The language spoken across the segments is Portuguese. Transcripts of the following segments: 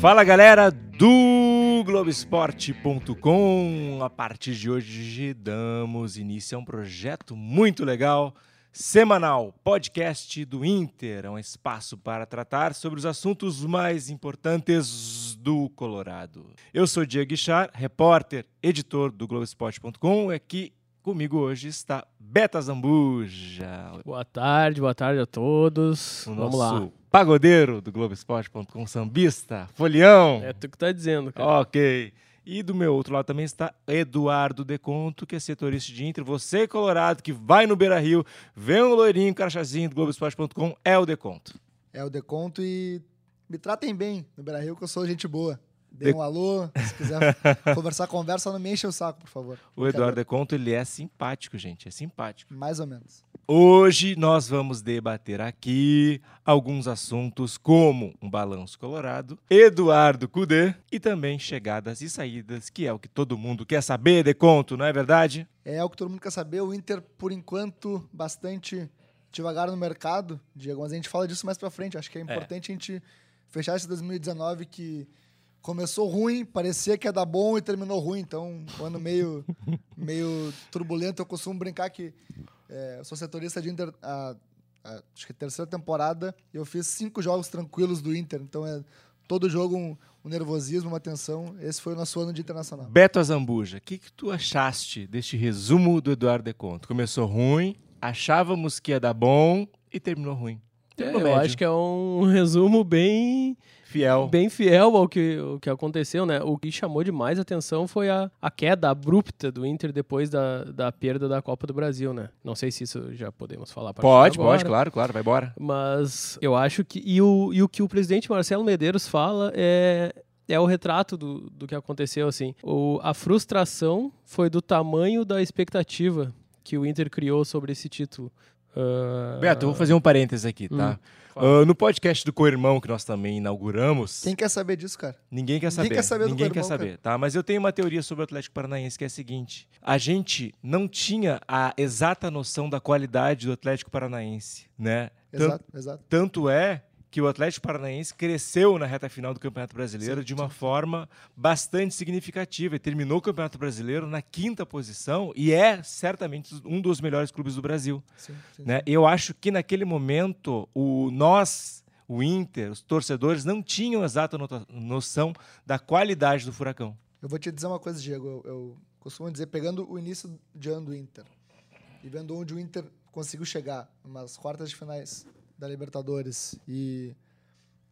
Fala galera do Globesport.com. A partir de hoje damos início a um projeto muito legal, semanal, podcast do Inter. É um espaço para tratar sobre os assuntos mais importantes do Colorado. Eu sou Diego Guichar, repórter, editor do Globesport.com. Aqui comigo hoje está Beta Zambuja. Boa tarde, boa tarde a todos. O Vamos nosso lá. pagodeiro do Globesport.com, sambista, folião. É tu que tá dizendo, cara. Ok. E do meu outro lado também está Eduardo Deconto, que é setorista de Inter. Você, Colorado, que vai no Beira Rio, vê um loirinho, crachazinho do Globoesporte.com, é o Deconto. É o Deconto e me tratem bem no Beira Rio, que eu sou gente boa. Dê De- um alô, se quiser conversar, conversa, não me enche o saco, por favor. O Eduardo Deconto, ele é simpático, gente, é simpático. Mais ou menos. Hoje nós vamos debater aqui alguns assuntos como um balanço colorado, Eduardo Cudê e também chegadas e saídas, que é o que todo mundo quer saber, Deconto, não é verdade? É o que todo mundo quer saber. O Inter, por enquanto, bastante devagar no mercado, Diego, mas a gente fala disso mais pra frente. Acho que é importante a gente fechar esse 2019 que começou ruim, parecia que ia dar bom e terminou ruim. Então, um ano meio, meio turbulento. Eu costumo brincar que é, eu sou setorista de Inter a, a- acho que terceira temporada e eu fiz cinco jogos tranquilos do Inter. Então, é todo jogo um, um nervosismo, uma tensão. Esse foi o nosso ano de internacional. Beto Azambuja, o que, que tu achaste deste resumo do Eduardo Deconto? Começou ruim, achávamos que ia dar bom e terminou ruim. É, Terminou eu médio. acho que é um resumo bem, Fiel. bem fiel ao que, ao que aconteceu, né? O que chamou demais atenção foi a, a queda abrupta do Inter depois da, da perda da Copa do Brasil, né? Não sei se isso já podemos falar a partir Pode, de agora. pode, claro, claro, vai embora. Mas eu acho que. E o, e o que o presidente Marcelo Medeiros fala é. É o retrato do, do que aconteceu, assim. O, a frustração foi do tamanho da expectativa que o Inter criou sobre esse título. Ah, Beto, eu vou fazer um parênteses aqui, tá? fala. Ah, no podcast do Co-Irmão que nós também inauguramos, Quem quer saber disso, cara? ninguém quer Ninguém saber. quer saber do ninguém quer saber, tá? Mas eu tenho uma teoria sobre o Atlético Paranaense que é a seguinte: a gente não tinha a exata noção da qualidade do Atlético Paranaense, né? Exato, exato. Tanto é que o Atlético Paranaense cresceu na reta final do Campeonato Brasileiro de uma forma bastante significativa e terminou o Campeonato Brasileiro na quinta posição e é certamente um dos melhores clubes do Brasil. Sim, sim, Né? Eu acho que naquele momento o nós, o Inter, os torcedores não tinham exata noção da qualidade do Furacão. Eu vou te dizer uma coisa, Diego. Eu, eu costumo dizer, pegando o início de ano do Inter e vendo onde o Inter conseguiu chegar, umas quartas de finais da Libertadores e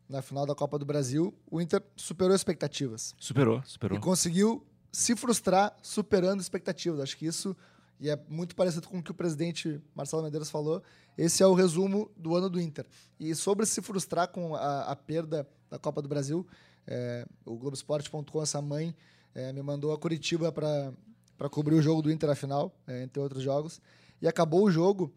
na final da Copa do Brasil, o Inter superou expectativas Superou, superou. e conseguiu se frustrar superando expectativas. Acho que isso, e é muito parecido com o que o presidente Marcelo Medeiros falou, esse é o resumo do ano do Inter. E sobre se frustrar com a, a perda da Copa do Brasil, é, o Globoesporte.com, essa mãe, é, me mandou a Curitiba para cobrir o jogo do Inter, a final, é, entre outros jogos. E acabou o jogo,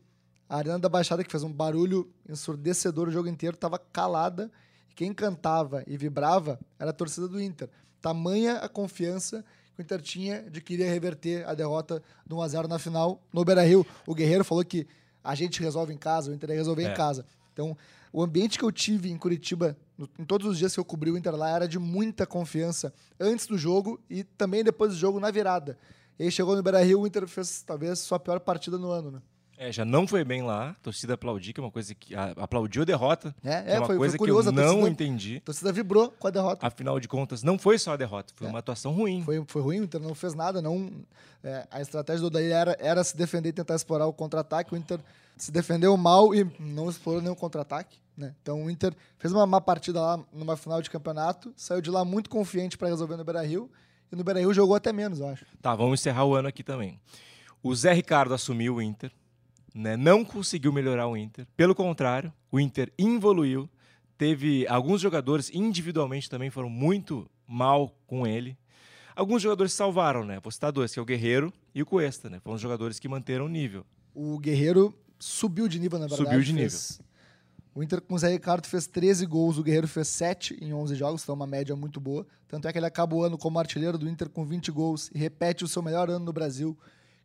a Arena da Baixada, que fez um barulho ensurdecedor o jogo inteiro, estava calada. Quem cantava e vibrava era a torcida do Inter. Tamanha a confiança que o Inter tinha de que iria reverter a derrota do 1x0 na final no Beira-Rio. O Guerreiro falou que a gente resolve em casa, o Inter ia resolver É. em casa. Então, o ambiente que eu tive em Curitiba, no- em todos os dias que eu cobri o Inter lá, era de muita confiança antes do jogo e também depois do jogo na virada. E aí chegou no Beira-Rio, o Inter fez talvez sua pior partida no ano, né? É, já não foi bem lá, a torcida aplaudiu, que é uma coisa que. a- aplaudiu a derrota. É, é, é uma foi, coisa foi curioso. que eu não torcida, entendi. a torcida vibrou com a derrota. Afinal de contas, não foi só a derrota, foi É. uma atuação ruim. Foi, foi ruim, o Inter não fez nada. Não, é, a estratégia do Odair era, era se defender e tentar explorar o contra-ataque. O Inter se defendeu mal e não explorou nenhum contra-ataque. Né? Então o Inter fez uma má partida lá numa final de campeonato, saiu de lá muito confiante para resolver no Beira-Rio. E no Beira-Rio jogou até menos, eu acho. Tá, vamos encerrar o ano aqui também. O Zé Ricardo assumiu o Inter, né? não conseguiu melhorar o Inter. Pelo contrário, o Inter evoluiu. Teve alguns jogadores individualmente também foram muito mal com ele. Alguns jogadores salvaram, né? Vou citar dois, que é o Guerreiro e o Cuesta, né? Foram os jogadores que manteram o nível. O Guerreiro subiu de nível, na verdade. Subiu de fez- O Inter com o Zé Ricardo fez 13 gols, o Guerreiro fez 7 em 11 jogos, então uma média muito boa. Tanto é que ele acaba o ano como artilheiro do Inter com 20 gols e repete o seu melhor ano no Brasil,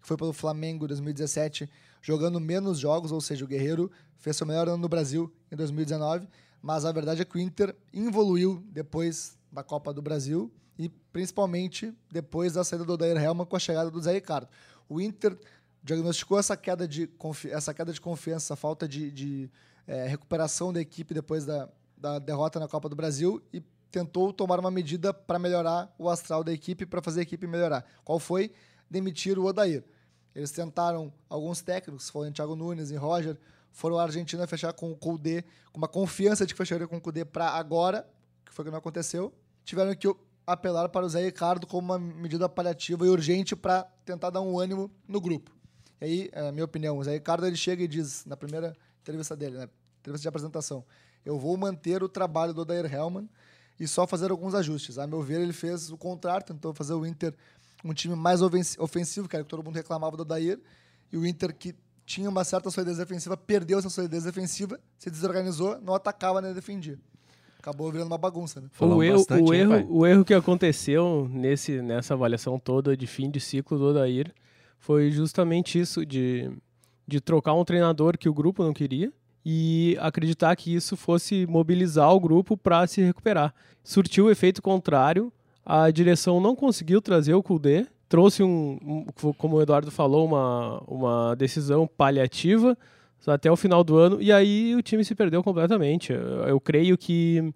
foi pelo Flamengo em 2017, jogando menos jogos, ou seja, o Guerreiro fez seu melhor ano no Brasil em 2019, mas a verdade é que o Inter evoluiu depois da Copa do Brasil e principalmente depois da saída do Odair Helman com a chegada do Zé Ricardo. O Inter diagnosticou essa queda de, essa queda de confiança, essa falta de, de é, recuperação da equipe depois da, da derrota na Copa do Brasil e tentou tomar uma medida para melhorar o astral da equipe, para fazer a equipe melhorar. Qual foi? Demitir o Odair. Eles tentaram alguns técnicos, foram Thiago Nunes e Roger, foram a Argentina fechar com o Kudê, com uma confiança de que fecharia com o Kudê para agora, que foi o que não aconteceu. Tiveram que apelar para o Zé Ricardo como uma medida paliativa e urgente para tentar dar um ânimo no grupo. E aí, é, minha opinião, o Zé Ricardo ele chega e diz, na primeira entrevista dele, né, entrevista de apresentação, eu vou manter o trabalho do Odair Hellman e só fazer alguns ajustes. A meu ver, ele fez o contrário, tentou fazer o Inter um time mais ofensivo, que era que todo mundo reclamava do Odair, e o Inter que tinha uma certa solidez defensiva, perdeu essa solidez defensiva, se desorganizou, não atacava nem defendia. Acabou virando uma bagunça, né? O erro, bastante, o, erro, o erro que aconteceu nesse, nessa avaliação toda de fim de ciclo do Odair foi justamente isso, de, de trocar um treinador que o grupo não queria, e acreditar que isso fosse mobilizar o grupo para se recuperar. Surtiu o efeito contrário, a direção não conseguiu trazer o Kudê, trouxe um, um, como o Eduardo falou, uma, uma decisão paliativa até o final do ano, e aí o time se perdeu completamente. Eu, eu creio que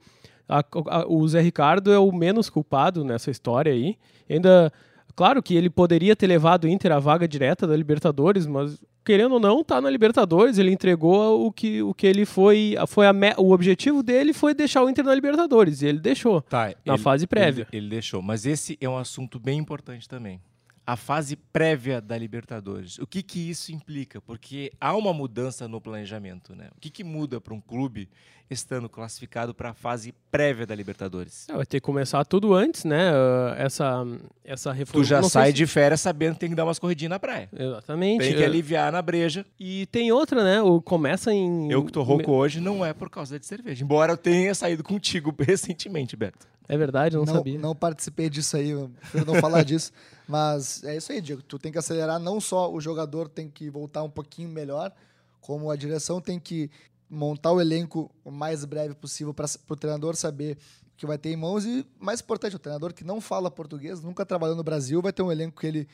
a, a, o Zé Ricardo é o menos culpado nessa história aí. Ainda Claro que ele poderia ter levado o Inter à vaga direta da Libertadores, mas querendo ou não, tá na Libertadores, ele entregou o que, o que ele foi, foi a, o objetivo dele foi deixar o Inter na Libertadores, e ele deixou tá, na ele, fase prévia. Ele, ele deixou, mas esse é um assunto bem importante também a fase prévia da Libertadores. O que, que isso implica? Porque há uma mudança no planejamento, né? O que, que muda para um clube estando classificado para a fase prévia da Libertadores? É, vai ter que começar tudo antes, né? Uh, essa, essa reforma. Tu já sai se... de férias sabendo que tem que dar umas corridinhas na praia. Exatamente. Tem que aliviar na breja. E tem outra, né? O começa em. Eu que tô rouco hoje não é por causa de cerveja. Embora eu tenha saído contigo recentemente, Beto. É verdade, não, não sabia. Não participei disso aí, eu não falar disso. Mas é isso aí, Diego. Tu tem que acelerar, não só o jogador tem que voltar um pouquinho melhor, como a direção tem que montar o elenco o mais breve possível para o treinador saber o que vai ter em mãos. E, mais importante, o treinador que não fala português, nunca trabalhou no Brasil, vai ter um elenco que ele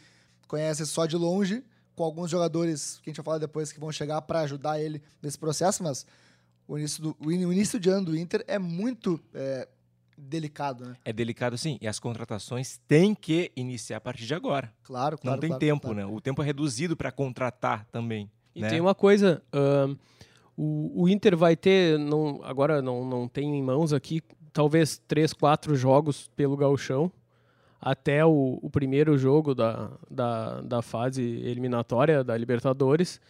conhece só de longe, com alguns jogadores que a gente vai falar depois que vão chegar para ajudar ele nesse processo, mas o início, do, o início de ano do Inter é muito é, delicado, né? É delicado sim, e as contratações têm que iniciar a partir de agora. Claro, claro. Não tem claro, tempo, claro. né? O tempo é reduzido para contratar também. E né? tem uma coisa, uh, o, o, Inter vai ter, não, agora não, não tem em mãos aqui, talvez três, quatro jogos pelo gauchão, até o, o primeiro jogo da, da, da fase eliminatória da Libertadores,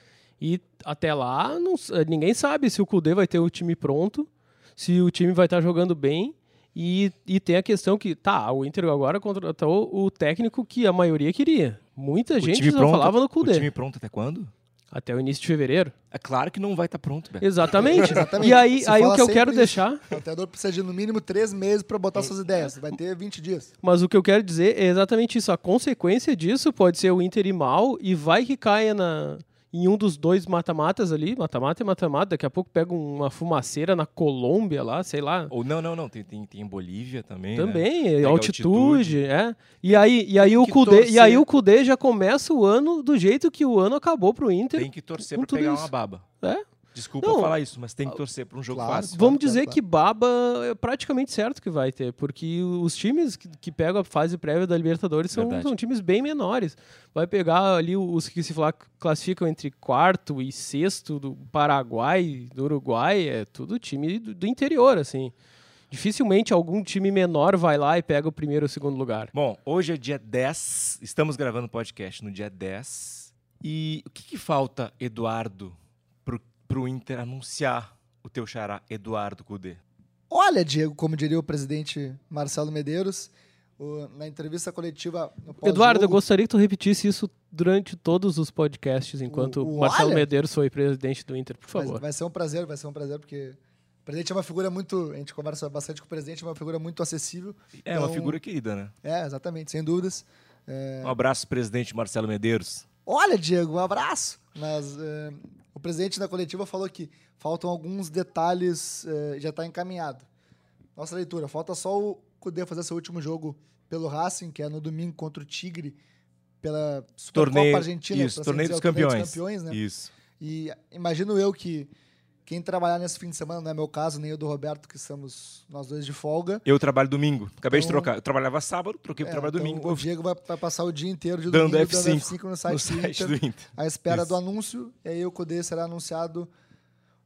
e até lá não, ninguém sabe se o Cudê vai ter o time pronto, se o time vai estar jogando bem, e, e tem a questão que, tá, o Inter agora contratou o técnico que a maioria queria. Muita o gente pronto, falava no Cudê. O time pronto até quando? Até o início de fevereiro. É claro que não vai estar tá pronto, Beto. Exatamente. Exatamente. E aí, aí o que eu quero isso. deixar. O treinador precisa de no mínimo três meses para botar suas ideias. Vai ter 20 dias. Mas o que eu quero dizer é exatamente isso. A consequência disso pode ser o Inter ir mal e vai que caia na, em um dos dois mata-matas ali, mata-mata e mata-mata, daqui a pouco pega uma fumaceira na Colômbia lá, sei lá. Ou não, não, não, tem, tem, tem em Bolívia também, Também, né? altitude, altitude, é. E aí, e aí o Cudê, e aí o Cudê já começa o ano do jeito que o ano acabou pro Inter. Tem que torcer pra pegar isso. uma baba. É. Desculpa não, falar isso, mas tem que torcer para um jogo claro, fácil. Vamos dizer claro, que Baba é praticamente certo que vai ter, porque os times que, que pegam a fase prévia da Libertadores são, são, times bem menores. Vai pegar ali os que se classificam entre quarto e sexto do Paraguai, do Uruguai, é tudo time do, do interior, assim. Dificilmente algum time menor vai lá e pega o primeiro ou segundo lugar. Bom, hoje é dia 10, estamos gravando o podcast no dia 10. E o que, que falta, Eduardo, para o Inter anunciar o teu xará Eduardo Cudê? Olha, Diego, como diria o presidente Marcelo Medeiros, o, na entrevista coletiva. Eduardo, eu gostaria que tu repetisse isso durante todos os podcasts, enquanto o, o Marcelo olha, Medeiros foi presidente do Inter, por favor. Vai, vai, ser um prazer, vai ser um prazer, porque o presidente é uma figura muito. A gente conversa bastante com o presidente, é uma figura muito acessível. É, então, uma figura querida, né? É, exatamente, sem dúvidas. É... Um abraço, presidente Marcelo Medeiros. Olha, Diego, um abraço. Mas eh, o presidente da coletiva falou que faltam alguns detalhes, eh, já está encaminhado. Nossa leitura, falta só o Cudê fazer seu último jogo pelo Racing, que é no domingo contra o Tigre, pela Supercopa Torneio, Argentina. isso, torneio dos campeões. campeões né? Isso. E imagino eu que quem trabalhar nesse fim de semana, não é meu caso, nem o do Roberto, que estamos nós dois de folga. Eu trabalho domingo. Acabei de Então- trocar. Eu trabalhava sábado, troquei É, pro trabalho então domingo. O Diego vai, vai passar o dia inteiro de Dando domingo F5 dando F5 no site, no site Inter, do Inter. à espera Isso. do anúncio. E aí o Cudê será anunciado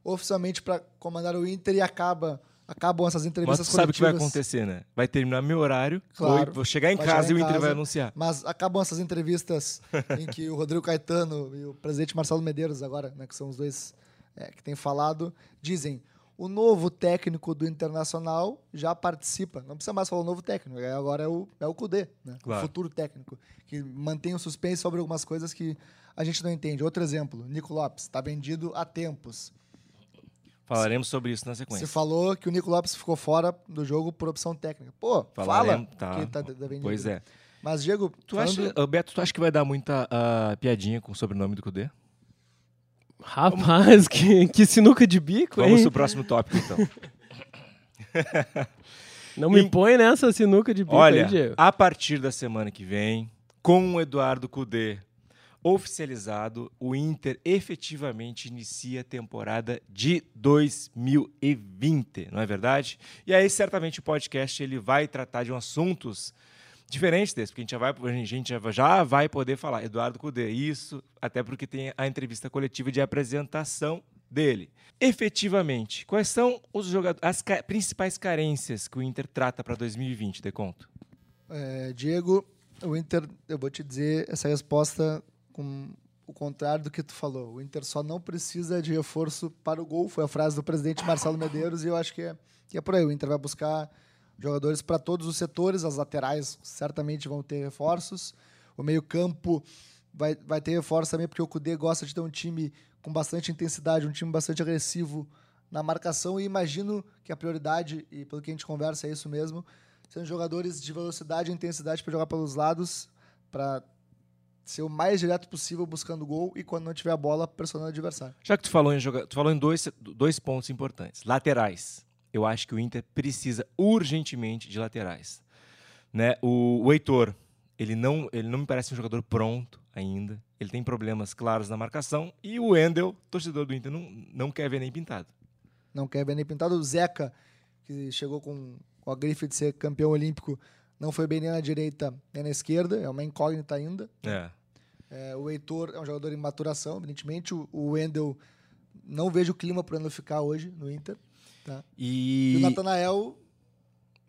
oficialmente para comandar o Inter e acaba, acabam essas Mas entrevistas tu sabe o que vai coletivas. acontecer, né? Vai terminar meu horário, Claro. vou, vou chegar em casa chegar e em o Inter casa. vai anunciar. Mas acabam essas entrevistas em que o Rodrigo Caetano e o presidente Marcelo Medeiros, agora, né, que são os dois é, que têm falado, dizem: o novo técnico do Internacional já participa. Não precisa mais falar o novo técnico, é- agora é o, é o Cudê, né? Claro. o futuro técnico, que mantém o suspense sobre algumas coisas que a gente não entende. Outro exemplo: Nico Lopes, está vendido há tempos. Falaremos sobre isso na sequência. Se falou que o Nico Lopes ficou fora do jogo por opção técnica. Pô, fala Falaremos, tá. que tá, tá vendido. Pois é. Mas, Diego, Tu falando- acha, Beto, tu acha que vai dar muita ah, piadinha com o sobrenome do Cudê? Rapaz, que, que sinuca de bico, Vamos hein? pro próximo tópico, então. Não me Em- põe nessa sinuca de bico Olha, aí, Diego. a partir da semana que vem, com o Eduardo Cudê oficializado, o Inter efetivamente inicia a temporada de 2020, não é verdade? E aí, certamente, o podcast ele vai tratar de um assuntos diferentes desse, porque a gente já vai, a gente já vai poder falar Eduardo Cudê, isso, até porque tem a entrevista coletiva de apresentação dele. Efetivamente, quais são os jogadores, as ca- principais carências que o Inter trata para 2020, Deconto? É, Diego, o Inter, eu vou te dizer essa resposta com o contrário do que tu falou. O Inter só não precisa de reforço para o gol, foi a frase do presidente Marcelo Medeiros, e eu acho que é, que é por aí. O Inter vai buscar jogadores para todos os setores, as laterais certamente vão ter reforços, o meio-campo vai, vai ter reforço também, porque o Cudê gosta de ter um time com bastante intensidade, um time bastante agressivo na marcação, e imagino que a prioridade, e pelo que a gente conversa, é isso mesmo, sendo jogadores de velocidade e intensidade para jogar pelos lados, para ser o mais direto possível buscando gol e quando não tiver a bola, pressionando o adversário. Já que tu falou em, joga... tu falou em dois, dois pontos importantes. Laterais. Eu acho que o Inter precisa urgentemente de laterais. Né? O, o Heitor, ele não, ele não me parece um jogador pronto ainda. Ele tem problemas claros na marcação. E o Wendel, torcedor do Inter, não, não quer ver nem pintado. Não quer ver nem pintado. O Zeca, que chegou com, com a grife de ser campeão olímpico, não foi bem nem na direita nem na esquerda, é uma incógnita ainda. É. É, o Heitor é um jogador em maturação, evidentemente. O, o Wendel, não vejo o clima para o Wendel ficar hoje no Inter. Tá? E, E, o Natanael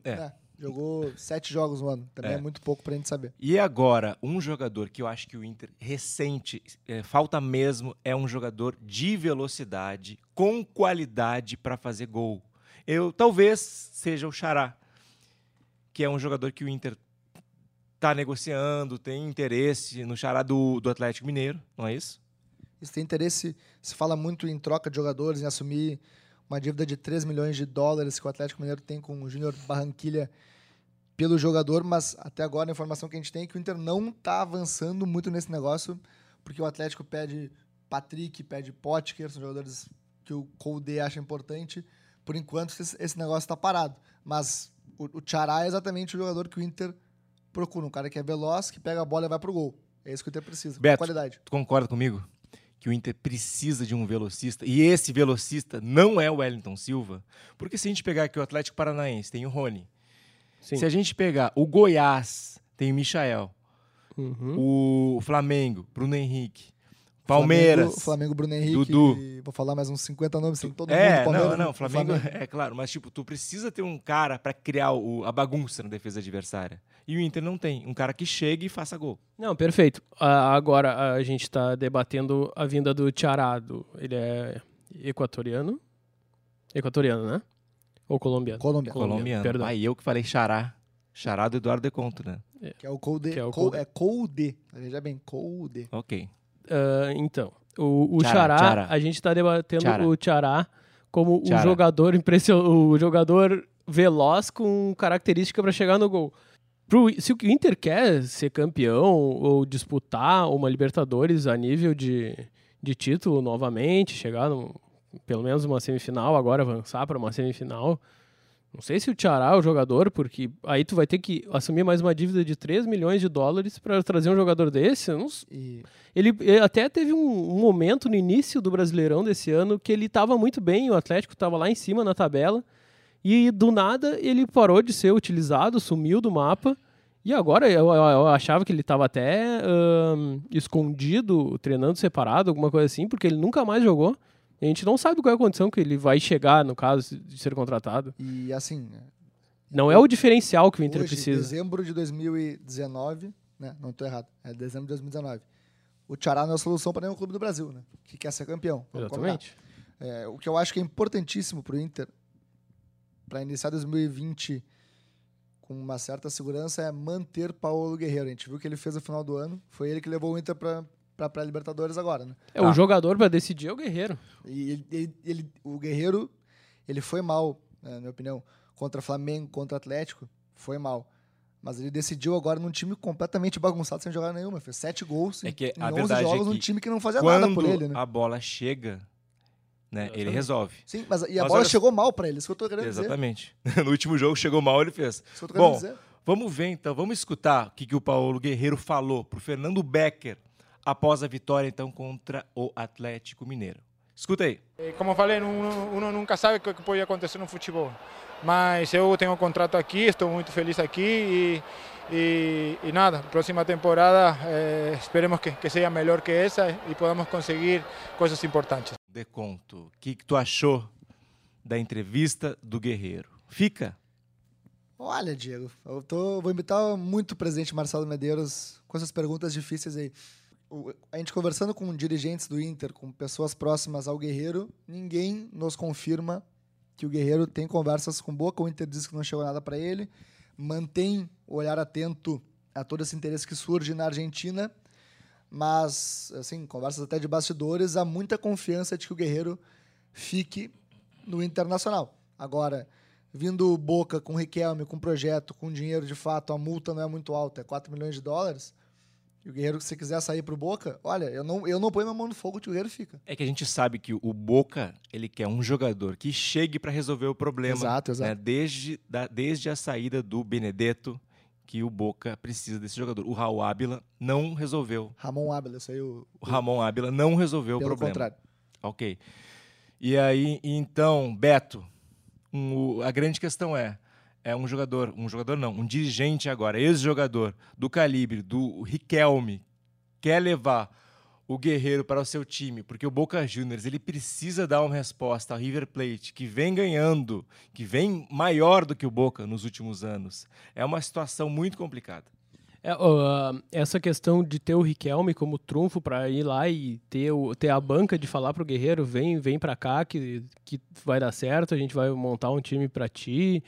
É. né, jogou sete jogos no ano. Também é, É. muito pouco para a gente saber. e agora, um jogador que eu acho que o Inter recente, é, falta mesmo, é um jogador de velocidade, com qualidade para fazer gol. Eu talvez seja o Xará, que é um jogador que o Inter está negociando, tem interesse no Xará do, do Atlético Mineiro, não é isso? Isso tem interesse, se fala muito em troca de jogadores, em assumir uma dívida de 3 milhões de dólares que o Atlético Mineiro tem com o Júnior Barranquilha pelo jogador, mas até agora a informação que a gente tem é que o Inter não está avançando muito nesse negócio, porque o Atlético pede Patrick, pede Potker, são jogadores que o Colde acha importante. Por enquanto, esse negócio está parado. Mas o, o Tchará é exatamente o jogador que o Inter procura, um cara que é veloz, que pega a bola e vai pro gol. É isso que o Inter precisa, Beto. qualidade. Tu concorda comigo? Que o Inter precisa de um velocista, e esse velocista não é o Wellington Silva, porque se a gente pegar aqui o Atlético Paranaense, tem o Rony. Sim. Se a gente pegar o Goiás, tem o Michael. Uhum. O Flamengo, Bruno Henrique. Palmeiras. Flamengo, Flamengo Bruno Henrique. Dudu. e Vou falar mais uns 50 nomes, tem todo mundo É, do Palmeiras. não, não, né? Flamengo, é claro, mas tipo, tu precisa ter um cara pra criar o- a bagunça na defesa adversária. E o Inter não tem, um cara que chegue e faça gol. Não, perfeito. Ah, agora a gente está debatendo a vinda do Tiarado. Ele é equatoriano? Equatoriano, né? Ou colombiano? Colômbia. Colombiano. Perdão. Aí eu que falei xará. Xará do Eduardo Deconto, né? Que é o Colde. Que é o Col- Colde. É Colde. Veja bem, Colde. Ok. Ah, então, o, o Tchará. a gente está debatendo o Tchará como o Tchará. jogador impression... o jogador veloz com característica para chegar no gol. pro, se o Inter quer ser campeão ou disputar uma Libertadores a nível de, de título novamente, chegar no, pelo menos uma semifinal, agora avançar para uma semifinal. Não sei se o Tiará é o jogador, porque aí tu vai ter que assumir mais uma dívida de 3 milhões de dólares para trazer um jogador desse. E... Ele, ele, até teve um, um, momento no início do Brasileirão desse ano que ele estava muito bem, o Atlético estava lá em cima na tabela, e do nada ele parou de ser utilizado, sumiu do mapa. E agora eu, eu, eu achava que ele estava até escondido, treinando separado, alguma coisa assim, porque ele nunca mais jogou. A gente não sabe qual é a condição que ele vai chegar, no caso de ser contratado. E assim. Não é o diferencial que o Inter hoje, precisa. dezembro de 2019, né? Não estou errado. É dezembro de 2019. O Tchará não é a solução para nenhum clube do Brasil, né? Que quer ser campeão. Exatamente. É, o que eu acho que é importantíssimo para o Inter para iniciar 2020 com uma certa segurança é manter Paulo Guerreiro. A gente viu que ele fez no final do ano. Foi ele que levou o Inter para para pré-libertadores agora, né? É, o jogador para decidir é o Guerreiro. E ele, ele, ele, o Guerreiro, ele foi mal, né, na minha opinião, contra Flamengo, contra Atlético, foi mal. Mas ele decidiu agora num time completamente bagunçado, sem jogar nenhuma. Fez sete gols é que em, a 11 verdade jogos é num time que não fazia nada por ele, né? a bola chega, né, ele resolve. Sim, mas e a mas bola olha... chegou mal para ele, isso que eu tô querendo Exatamente. dizer. Exatamente. no último jogo chegou mal, ele fez. Isso que eu tô Bom, dizer. vamos ver então, vamos escutar o que, que o Paulo Guerreiro falou pro Fernando Becker após a vitória então contra o Atlético Mineiro. Escuta aí. Eh, como falei, uno nunca sabe o que pode acontecer no futebol. Mas eu tenho um contrato aqui, estou muito feliz aqui e, e, e nada, próxima temporada eh, esperemos que, que seja melhor que essa e podamos conseguir coisas importantes. De conto, o que, que tu achou da entrevista do Guerreiro? Fica? Olha, Diego, eu tô, vou imitar muito o presidente Marcelo Medeiros com essas perguntas difíceis aí a gente conversando com dirigentes do Inter, com pessoas próximas ao Guerreiro, ninguém nos confirma que o Guerreiro tem conversas com boca. O Inter diz que não chegou nada para ele, mantém o olhar atento a todo esse interesse que surge na Argentina, mas, assim, conversas até de bastidores, há muita confiança de que o Guerreiro fique no Internacional. Agora, vindo Boca com Riquelme, com projeto, com dinheiro de fato, a multa não é muito alta, é 4 milhões de dólares e o Guerreiro, se quiser sair pro Boca, olha, eu não, eu não ponho minha mão no fogo o Guerreiro fica. É que a gente sabe que o Boca, ele quer um jogador que chegue para resolver o problema. Exato, exato. Né? Desde, da, desde a saída do Benedetto, que o Boca precisa desse jogador. O Raul Ábila não resolveu. Ramon Ábila, isso aí o... o Ramon Ábila não resolveu Pelo o problema. contrário. Ok. E aí, então, Beto, um, a grande questão é, é um jogador, um jogador não, um dirigente agora, ex-jogador do calibre do Riquelme, quer levar o Guerreiro para o seu time, porque o Boca Juniors ele precisa dar uma resposta ao River Plate, que vem ganhando, que vem maior do que o Boca nos últimos anos. É uma situação muito complicada. É, uh, essa questão de ter o Riquelme como trunfo para ir lá e ter, o, ter a banca de falar para o Guerreiro, vem, vem para cá que, que vai dar certo, a gente vai montar um time para ti.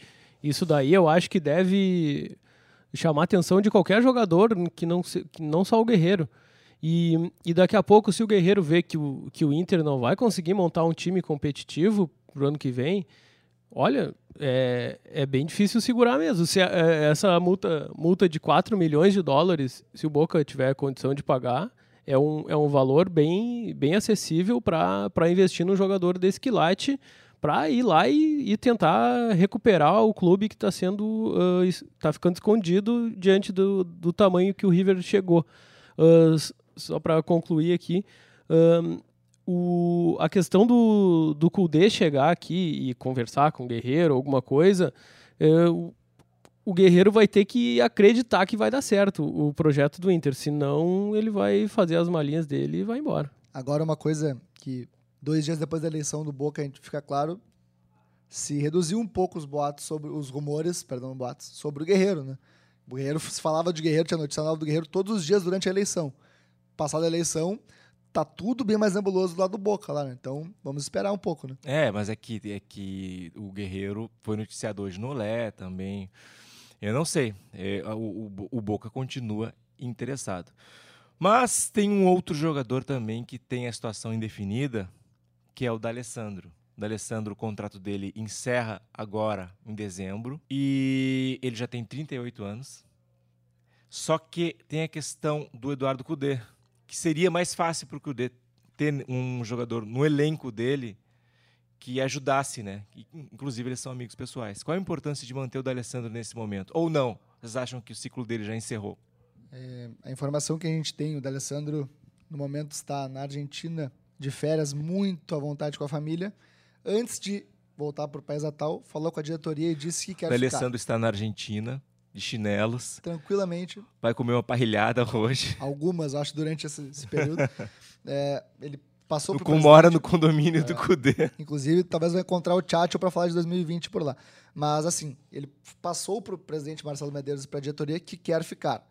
Isso daí eu acho que deve chamar a atenção de qualquer jogador, que não, que não só o Guerreiro. E, e daqui a pouco, se o Guerreiro vê que o, que o Inter não vai conseguir montar um time competitivo pro ano que vem, olha, é, é bem difícil segurar mesmo. Se a, é, essa multa, multa de 4 milhões de dólares, se o Boca tiver condição de pagar, é um, é um valor bem, bem acessível para investir num jogador desse quilate para ir lá e, e, tentar recuperar o clube que está sendo está uh, ficando escondido diante do, do tamanho que o River chegou. Uh, só para concluir aqui, um, o, a questão do, do Kudê chegar aqui e conversar com o Guerreiro, alguma coisa, uh, o Guerreiro vai ter que acreditar que vai dar certo o projeto do Inter, senão ele vai fazer as malinhas dele e vai embora. Agora, uma coisa que dois dias depois da eleição do Boca, a gente fica claro, se reduziu um pouco os boatos sobre os rumores, perdão, boatos sobre o Guerreiro, né? O Guerreiro se falava de Guerreiro, tinha notícia nova do Guerreiro todos os dias durante a eleição. Passada a eleição, tá tudo bem mais nebuloso do lado do Boca lá, né? Então, vamos esperar um pouco, né? É, mas é que, é que o Guerreiro foi noticiado hoje no Lé também. Eu não sei. É, o, o, o Boca continua interessado. Mas tem um outro jogador também que tem a situação indefinida, que é o D'Alessandro. O D'Alessandro, o contrato dele encerra agora em dezembro e ele já tem 38 anos. Só que tem a questão do Eduardo Cudê, que seria mais fácil para o Cudê ter um jogador no elenco dele que ajudasse, né? Inclusive, eles são amigos pessoais. Qual a importância de manter o D'Alessandro nesse momento? Ou não? Vocês acham que o ciclo dele já encerrou? É, a informação que a gente tem, o D'Alessandro, no momento, está na Argentina, de férias, muito à vontade com a família. Antes de voltar para o país natal, falou com a diretoria e disse que quer ficar. O D'Alessandro está na Argentina, de chinelos. Tranquilamente. Vai comer uma parrilhada hoje. Algumas, acho, durante esse, esse período. é, ele passou por. Mora no condomínio é, do Cudê. Inclusive, talvez vai encontrar o Tchatcho para falar de 2020 por lá. Mas, assim, ele passou para o presidente Marcelo Medeiros e para a diretoria que quer ficar.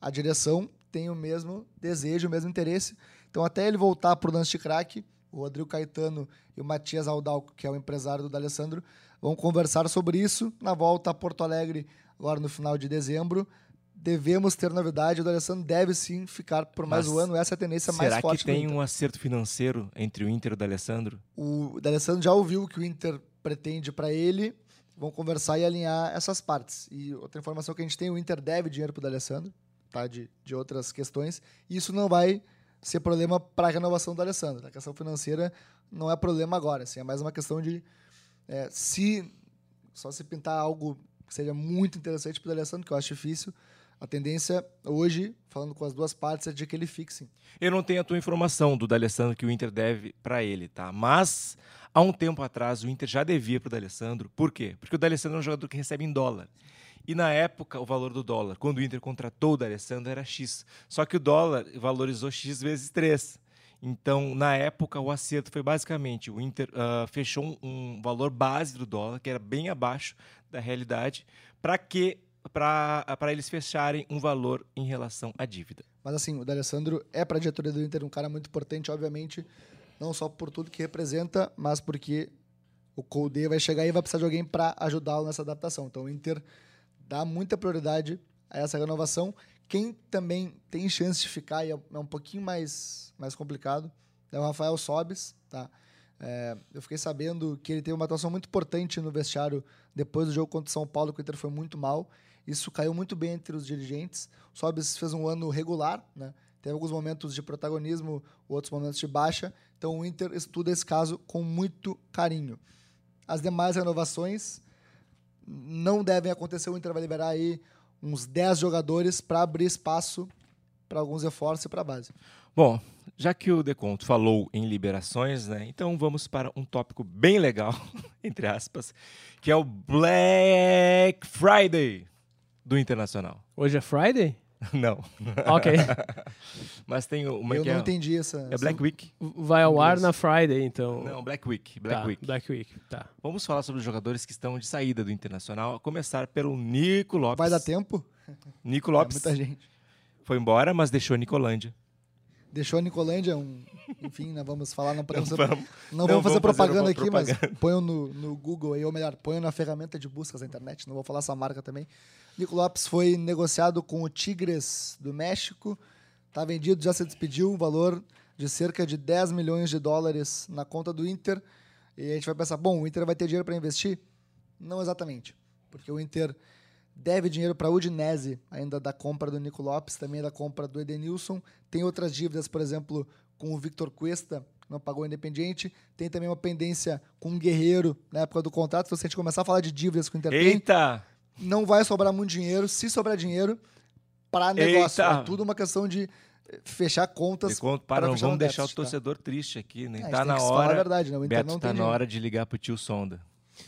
A direção tem o mesmo desejo, o mesmo interesse. Então, até ele voltar para o lance de craque, o Rodrigo Caetano e o Matias Aldalco, que é o empresário do D'Alessandro, vão conversar sobre isso na volta a Porto Alegre, agora no final de dezembro devemos ter novidade. O D'Alessandro deve sim ficar por mais Mas um ano. Essa é a tendência mais forte. Será que tem um acerto financeiro entre o Inter e o D'Alessandro? O D'Alessandro já ouviu o que o Inter pretende para ele. Vão conversar e alinhar essas partes. E outra informação que a gente tem, o Inter deve dinheiro para o D'Alessandro, tá? De, de outras questões. E isso não vai ser problema para a renovação do Alessandro. A questão financeira não é problema agora. Assim, é mais uma questão de é, se só se pintar algo que seja muito interessante para o Alessandro, que eu acho difícil, a tendência hoje, falando com as duas partes, é de que ele fixe. Eu não tenho a tua informação do D'Alessandro que o Inter deve para ele, tá? Mas há um tempo atrás o Inter já devia para o D'Alessandro. Por quê? Porque o D'Alessandro é um jogador que recebe em dólar. E na época, o valor do dólar, quando o Inter contratou o D'Alessandro, era X. Só que o dólar valorizou X vezes 3. Então, na época, o acerto foi basicamente: o Inter uh, fechou um, um valor base do dólar, que era bem abaixo da realidade, para que para eles fecharem um valor em relação à dívida. Mas assim, o D'Alessandro é para a diretoria do Inter um cara muito importante, obviamente, não só por tudo que representa, mas porque o Colde vai chegar e vai precisar de alguém para ajudá-lo nessa adaptação. Então o Inter dá muita prioridade a essa renovação. Quem também tem chance de ficar e é, é um pouquinho mais, mais complicado é o Rafael Sobes, tá? É, eu fiquei sabendo que ele teve uma atuação muito importante no vestiário depois do jogo contra o São Paulo, que o Inter foi muito mal. Isso caiu muito bem entre os dirigentes. O Sobis fez um ano regular, né? Teve alguns momentos de protagonismo, outros momentos de baixa. Então o Inter estuda esse caso com muito carinho. As demais renovações não devem acontecer. O Inter vai liberar aí uns 10 jogadores para abrir espaço para alguns reforços e para a base. Bom, já que o Deconto falou em liberações, né? Então vamos para um tópico bem legal, entre aspas, que é o Black Friday do Internacional. Hoje é Friday? Não. Ok. Mas tem uma Eu que não é, entendi essa. É Black Week. Vai ao ar na Friday, então. Não, Black Week. Black tá, Week. Black Week, tá. Vamos falar sobre os jogadores que estão de saída do Internacional. A começar pelo Nico Lopes. Vai dar tempo? Nico Lopes. É muita gente. Foi embora, mas deixou a Nicolândia. Deixou a Nicolândia, um, enfim, nós vamos falar, não podemos, não vamos, não, não vamos fazer propaganda fazer aqui, propaganda. mas ponham no, no Google aí, ou melhor, ponham na ferramenta de buscas da internet, não vou falar essa marca também. Nico Lopes foi negociado com o Tigres do México, está vendido, já se despediu, um valor de cerca de 10 milhões de dólares na conta do Inter. E a gente vai pensar, bom, o Inter vai ter dinheiro para investir? Não exatamente, porque o Inter deve dinheiro para a Udinese, ainda da compra do Nico Lopes, também da compra do Edenilson. Tem outras dívidas, por exemplo, com o Victor Cuesta, não pagou o Independiente. Tem também uma pendência com o Guerreiro na época do contrato. Se a gente começar a falar de dívidas com o Inter Eita! Não vai sobrar muito dinheiro. Se sobrar dinheiro, para negócio. Eita. É tudo uma questão de eh, fechar contas. Conto, para, não vamos deixar o tá? torcedor tá? triste aqui, né? É, tá na hora. a verdade, né? O Inter Beto não tá na hora de ligar pro tio Sonda.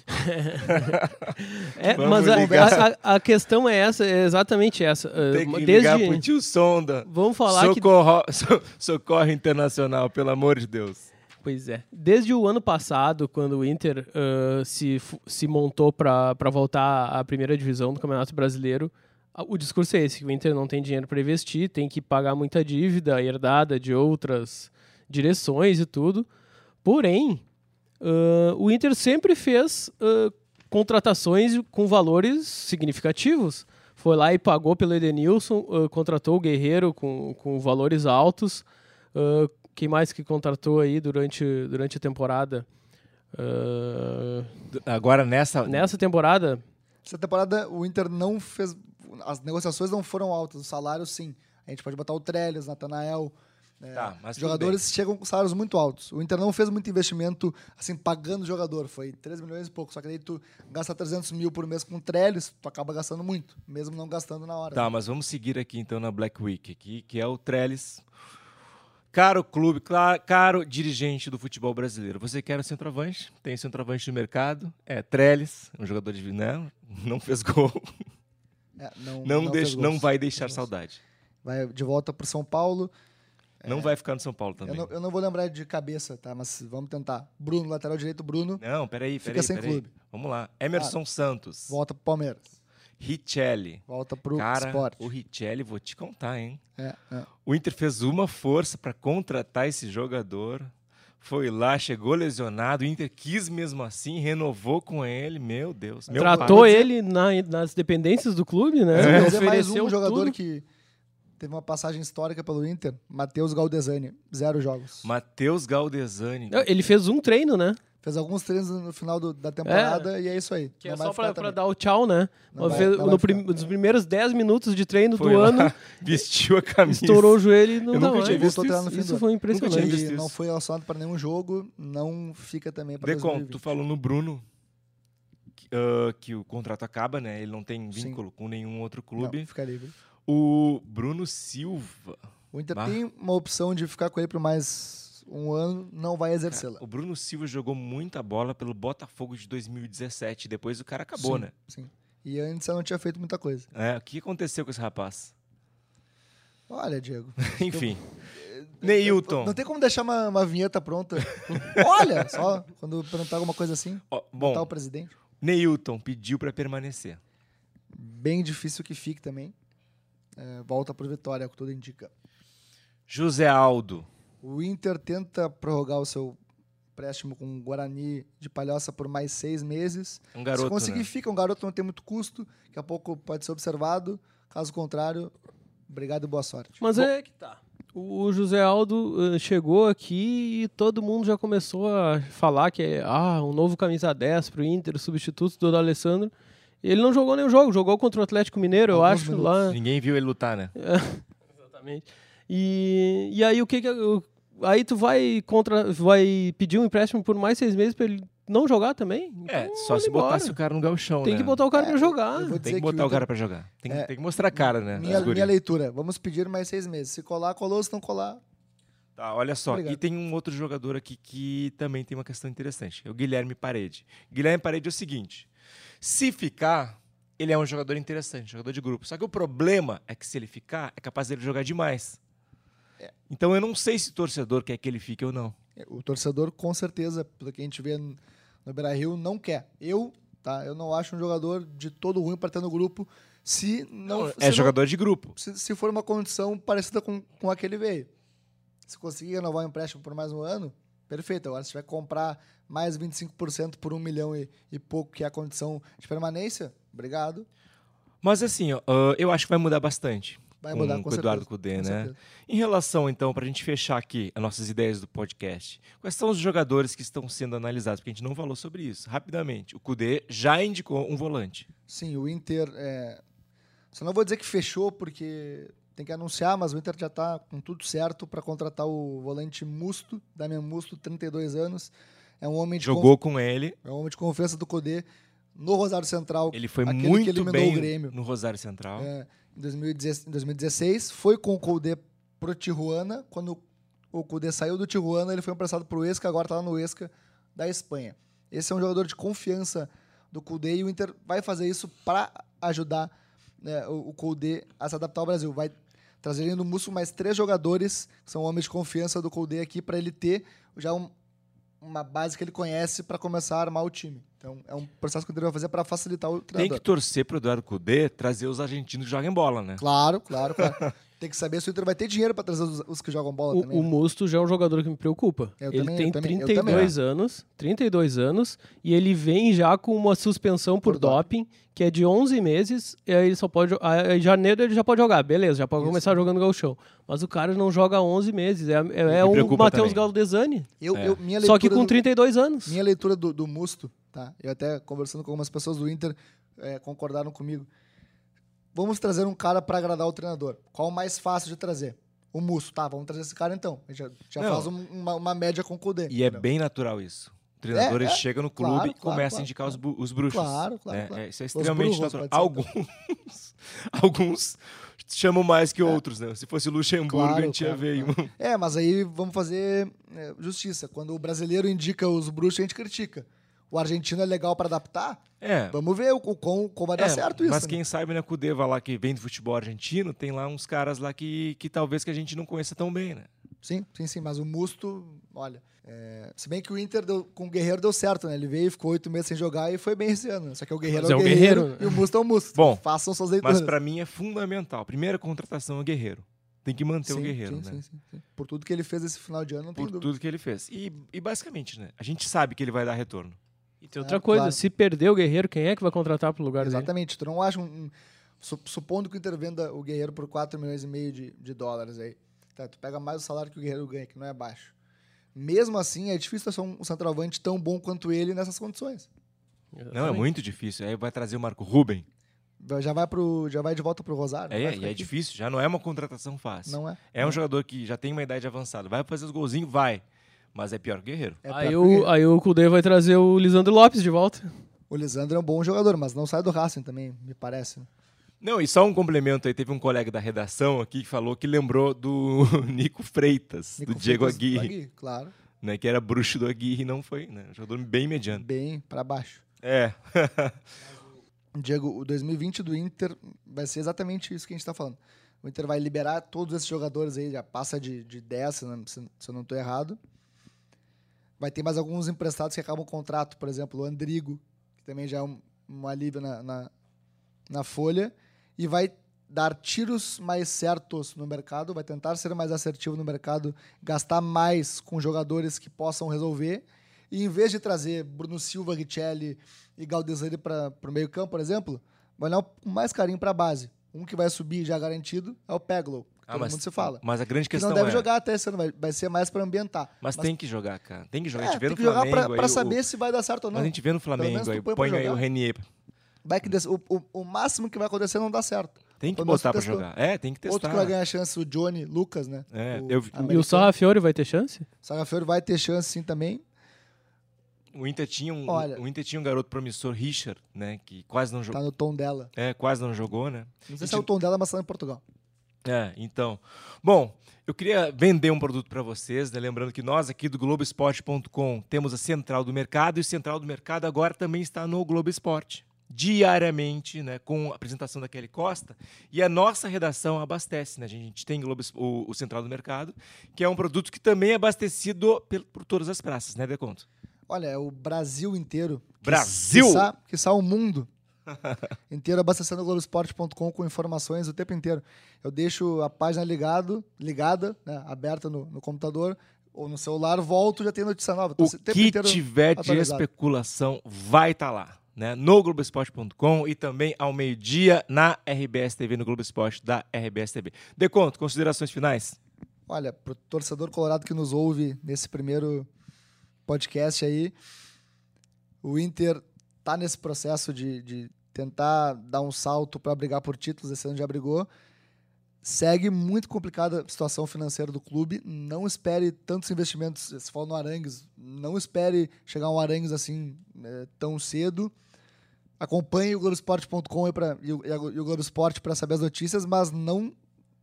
é, mas a, a, a, questão é essa, é exatamente essa. Tem que Desde... ligar pro tio Sonda. Vamos falar Socorro, que... Socorro Internacional, pelo amor de Deus. Pois é. Desde o ano passado, quando o Inter uh, se, se montou para voltar à primeira divisão do Campeonato Brasileiro, o discurso é esse: que o Inter não tem dinheiro para investir, tem que pagar muita dívida herdada de outras direções e tudo. Porém, uh, o Inter sempre fez uh, contratações com valores significativos. Foi lá e pagou pelo Edenilson, contratou o Guerreiro com, com valores altos. Quem mais que contratou aí durante, durante a temporada? Uh... Agora nessa. Nessa temporada? Essa temporada o Inter não fez. as negociações não foram altas, os salários sim. A gente pode botar o Trellis, Natanael. É, Tá, jogadores chegam com salários muito altos. O Inter não fez muito investimento, assim, pagando o jogador. Foi 3 milhões e pouco. Só que daí tu gasta 300 mil por mês com o Trellis, tu acaba gastando muito, mesmo não gastando na hora. Tá, mas vamos seguir aqui então na Black Week, aqui, que é o Trellis. Caro clube, caro dirigente do futebol brasileiro. Você quer um centroavante? Tem centroavante no mercado. É Trellis, um jogador de. Não, não fez gol. É, não, Não, não deixa, não vai deixar saudade. Vai de volta pro São Paulo. Não vai ficar no São Paulo É. Eu também. não, eu não vou lembrar de cabeça, tá? Mas vamos tentar. Bruno, lateral direito, Bruno, Não, peraí, Fica peraí. sem peraí. clube. Vamos lá. Emerson Santos. volta pro Palmeiras. Richelli. Volta pro Cara, Sport. o Richelli, vou te contar, hein? É, é. O Inter fez uma força para contratar esse jogador. Foi lá, chegou lesionado. O Inter quis mesmo assim, renovou com ele. Meu Deus. Meu Tratou pai. ele na- nas dependências do clube, né? É mais um jogador tudo. que teve uma passagem histórica pelo Inter, Matheus Galdesani, zero jogos. Matheus Galdesani. Ele fez um treino, né? Fez alguns treinos no final do- da temporada e é isso aí. Que é Não vai só pra, pra dar o tchau, né? Não vai- não no ficar. prim- nos primeiros 10 minutos de treino Foi do lá, ano, vestiu a camisa. estourou o joelho e não Eu nunca tinha visto Voltou a treinar no fim Isso do ano. foi Nunca tinha impressionante. visto não isso. foi relacionado para nenhum jogo, não fica também para 2020. tu falou no Bruno que, ah, que o contrato acaba, né? Ele não tem Sim. vínculo com nenhum outro Não, clube. fica livre. O Bruno Silva. O Inter Bah. tem uma opção de ficar com ele por mais um ano, não vai exercê-la. O Bruno Silva jogou muita bola pelo Botafogo de 2017. Depois o cara acabou, Sim, né? Sim. E antes eu não tinha feito muita coisa. É, o que aconteceu com esse rapaz? Olha, Diego. Enfim. Neilton. Não tem como deixar uma, uma vinheta pronta. Olha, só quando perguntar alguma coisa assim, Ó, botar o bom, presidente. Neilton pediu para permanecer. Bem difícil que fique também. É, volta pro Vitória, é o que tudo indica. José Aldo. O Inter tenta prorrogar o seu empréstimo com o Guarani de Palhoça por mais seis meses. Um garoto, Se conseguir, né? fica. Um garoto não tem muito custo. Daqui a pouco pode ser observado. Caso contrário, obrigado e boa sorte. Mas é que tá. O José Aldo eh, chegou aqui e todo mundo já começou a falar que é ah, um novo camisa 10 pro Inter, o substituto do Alessandro. Ele não jogou nenhum jogo, jogou contra o Atlético Mineiro, eu Alguns acho, minutos. lá. Ninguém viu ele lutar, né? Exatamente. E, e aí o que que eu- aí tu vai contra vai pedir um empréstimo por mais seis meses pra ele não jogar também? É, Então, só se embora. botasse o cara no galchão, Tem né? que botar o cara É, pra jogar. Tem que botar o o cara pra jogar. Tem, É, tem que mostrar a cara, né? Minha, minha leitura. Vamos pedir mais seis meses. Se colar, colou. Se não colar, Tá, olha só. Obrigado. E tem um outro jogador aqui que também tem uma questão interessante. É o Guilherme Parede. Guilherme Parede é o seguinte: se ficar, ele é um jogador interessante, jogador de grupo. Só que o problema é que se ele ficar, é capaz dele jogar demais. É. Então eu não sei se o torcedor quer que ele fique ou não. o torcedor, com certeza, pelo que a gente vê no no Beira-Rio, não quer. Eu, tá? Eu não acho um jogador de todo ruim para ter no grupo se não... Não, se é não- jogador de grupo. se, se for uma condição parecida com, com a que ele veio. Se conseguir renovar o empréstimo por mais um ano, perfeito. Agora, se tiver que comprar mais 25% por um milhão e, e pouco, que é a condição de permanência, obrigado. Mas assim, ó, eu acho que vai mudar bastante. Vai mudar com, com o certeza. Eduardo Cudê, Com né? certeza. Em relação, então, para a gente fechar aqui as nossas ideias do podcast, quais são os jogadores que estão sendo analisados? Porque a gente não falou sobre isso. Rapidamente, o Cudê já indicou um volante. Sim, o Inter. É... Só não vou dizer que fechou, porque tem que anunciar, mas o Inter já está com tudo certo para contratar o volante Musto, Damian Musto, 32 anos. É um homem de, Jogou com ele, conf... é um homem de confiança do Codê no Rosário Central. ele foi Aquele que muito eliminou bem o Grêmio. no Rosário Central. É, em 2016, em 2016, foi com o Koudé pro Tijuana. Quando o Koudé saiu do Tijuana, ele foi emprestado pro Esca, agora tá lá no Esca da Espanha. Esse é um jogador de confiança do Koudé e o Inter vai fazer isso para ajudar né, o, Koudé a se adaptar ao Brasil. Vai trazer no Musso mais três jogadores, que são homens de confiança do Koudé aqui, para ele ter já um- uma base que ele conhece para começar a armar o time. Então, é um processo que o Inter vai fazer para facilitar o Tem treinador. que torcer pro Eduardo Cudê trazer os argentinos que jogam bola, né? Claro, claro, claro. Tem que saber se o Inter vai ter dinheiro para trazer os, os que jogam bola O, também. o né? Musto já é um jogador que me preocupa. Eu ele também, tem eu também, eu 32 anos, 32 anos, e ele vem já com uma suspensão por, Por doping, que é de 11 meses, e aí ele só pode aí em janeiro ele já pode jogar, beleza, já pode Isso. começar jogando gauchão. Mas o cara não joga há 11 meses, é, é, é um Matheus. Galdesani, Eu, É. eu- minha só que com do- 32 anos. Minha leitura do, do Musto, tá? Eu até conversando com algumas pessoas do Inter é, concordaram comigo. Vamos trazer um cara para agradar o treinador. Qual o mais fácil de trazer? O Musso. Tá, vamos trazer esse cara então. A gente já, já faz um- uma, uma média com o Kudê. E é entendeu? bem natural isso. O treinador É, é, chega no claro, clube e claro, começa claro, a indicar os, os bruxos. Claro, claro, É, claro. é, isso é extremamente burros, natural. Alguns, alguns chamam mais que outros, né? Se fosse Luxemburgo, a gente ia ver. É, mas aí vamos fazer é, justiça. Quando o brasileiro indica os bruxos, a gente critica. O argentino é legal para adaptar? É, Vamos ver o, o, como, como vai dar É, certo isso. Mas né? quem sabe, né, Cudeva lá que vem do futebol argentino, tem lá uns caras lá que, que talvez que a gente não conheça tão bem, né? Sim, sim, sim. Mas o Musto, olha. é, se bem que o Inter deu- com o Guerreiro deu certo, né? Ele veio, ficou oito meses sem jogar e foi bem esse ano. Só que o Guerreiro Mas é o é o Guerreiro, Guerreiro, e o Musto é o Musto. Bom, Façam suas leituras. Mas pra mim é fundamental. Primeira contratação é o Guerreiro. Tem que manter o Sim, Guerreiro, sim, né? sim, sim, sim. Por tudo que ele fez esse final de ano, não tem Por tudo que ele fez. E, e basicamente, né? A gente sabe que ele vai dar retorno. E tem outra É, coisa, claro. se perder o Guerreiro, quem é que vai contratar pro lugar dele? Exatamente. Tu não acha um. um- su- supondo que o Inter venda o Guerreiro por 4 milhões e meio de, de dólares aí. Tá, tu pega mais o salário que o Guerreiro ganha, que não é baixo. Mesmo assim, é difícil achar um centroavante tão bom quanto ele nessas condições. Não, é Exatamente. muito difícil. Aí vai trazer o Marco Ruben. Já vai, pro, já vai de volta pro Rosário. É, e é aqui. difícil. Já não é uma contratação fácil. Não é. É Não um jogador que já tem uma idade avançada. Vai fazer os golzinhos? Vai. Mas é pior que o Guerreiro. É aí, que o, Guerreiro. aí o Kudê vai trazer o Lisandro Lopes de volta. O Lisandro é um bom jogador, mas não sai do Racing também, me parece. né? Não, e só um complemento aí. Teve um colega da redação aqui que falou que lembrou do Nico Freitas, Nico do Diego Freitas, Aguirre, Aguirre, Claro. né? Que era bruxo do Aguirre e não foi, né? Um jogador bem mediano. Bem pra baixo. É. Diego, o 2020 do Inter vai ser exatamente isso que a gente tá falando. O Inter vai liberar todos esses jogadores aí, já passa de, de 10, se, não- se- se eu não tô errado. Vai ter mais alguns emprestados que acabam o contrato, por exemplo, o Andrigo, que também já é um, um alívio na, na, na folha. E vai dar tiros mais certos no mercado, vai tentar ser mais assertivo no mercado, gastar mais com jogadores que possam resolver. E em vez de trazer Bruno Silva, Richelli e Galdesani para o meio campo, por exemplo, vai com mais carinho para a base. Um que vai subir já garantido é o Peglow, Ah, todo mas, mundo se fala. mas a grande Que questão não deve é... jogar até esse ano, vai, vai ser mais para ambientar. Mas, tem que jogar, cara. Tem que jogar. É, a gente vê tem no que jogar Flamengo para saber o... se vai dar certo ou não. Mas a gente vê no Flamengo aí, põe aí o Renier. Vai que o, o, o máximo que vai acontecer não dá certo. Tem que botar pra testou. jogar. É, tem que testar. Outro que vai ganhar chance, o Johnny Lucas, né? É, o eu E o. Sarrafiore vai ter chance? Sarrafiore vai ter chance sim também. O Inter tinha um, Olha- o Inter tinha um garoto promissor, Richard, né? Que quase não Tá jogou. no tom dela. É, quase não jogou, né? Não sei se é o tom dela, mas tá em Portugal. É, então. Bom, eu queria vender um produto para vocês, né? Lembrando que nós aqui do Globoesporte.com temos a Central do Mercado e o Central do Mercado agora também está no Globo Esporte. Diariamente, né, com a apresentação da Kelly Costa, e a nossa redação abastece, né? A gente tem Globo, o, o Central do Mercado, que é um produto que também é abastecido pel- por todas as praças, né, Deconto? Olha, é o Brasil inteiro. Brasil! Quiçá, quiçá o mundo inteiro abastecendo o Globoesporte.com com informações o tempo inteiro. Eu deixo a página ligado, ligada, né, aberta no, no computador ou no celular, volto já tem notícia nova. Tô O o que tiver de atualizado. especulação vai estar lá, né? No Globoesporte.com e também ao meio-dia na RBS TV, no Globo Esporte da RBS TV. Deconto, considerações finais? Olha, pro torcedor colorado que nos ouve nesse primeiro podcast aí, o Inter tá nesse processo de, de tentar dar um salto para brigar por títulos, esse ano já brigou. Segue muito complicada a situação financeira do clube. Não espere tantos investimentos. Se for no Arangues, não espere chegar um Arangues assim eh, tão cedo. Acompanhe o Globoesporte.com e, e o Globo Esporte para saber as notícias, mas não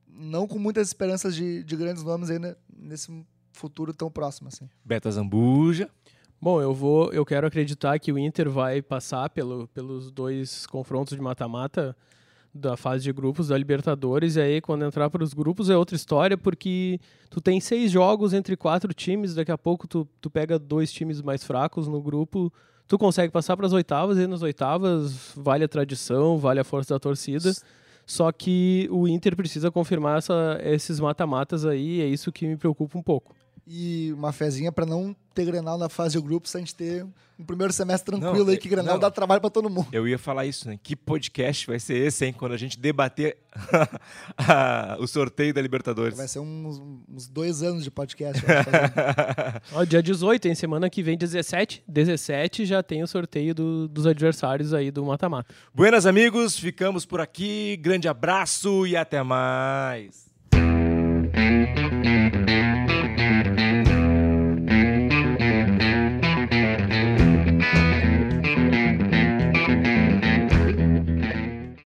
não com muitas esperanças de, de grandes nomes aí né, nesse futuro tão próximo assim. Beta Zambuja. Bom, eu vou, eu quero acreditar que o Inter vai passar pelo, pelos dois confrontos de mata-mata da fase de grupos da Libertadores e aí quando entrar para os grupos é outra história porque tu tem seis jogos entre quatro times, daqui a pouco tu, tu pega dois times mais fracos no grupo, tu consegue passar para as oitavas e nas oitavas vale a tradição, vale a força da torcida. Só que o Inter precisa confirmar essa- esses mata-matas aí, é isso que me preocupa um pouco. E uma fezinha pra não ter Grenal na fase de grupos, a gente ter um primeiro semestre tranquilo Não, aí, que Grenal não. dá trabalho pra todo mundo. Eu ia falar isso, né? Que podcast vai ser esse, hein? Quando a gente debater o sorteio da Libertadores. Vai ser uns, uns dois anos de podcast. Ó, dia 18, hein? Semana que vem, 17. 17 já tem o sorteio do- dos adversários aí do mata-mata. Buenas, amigos. Ficamos por aqui. Grande abraço e até mais.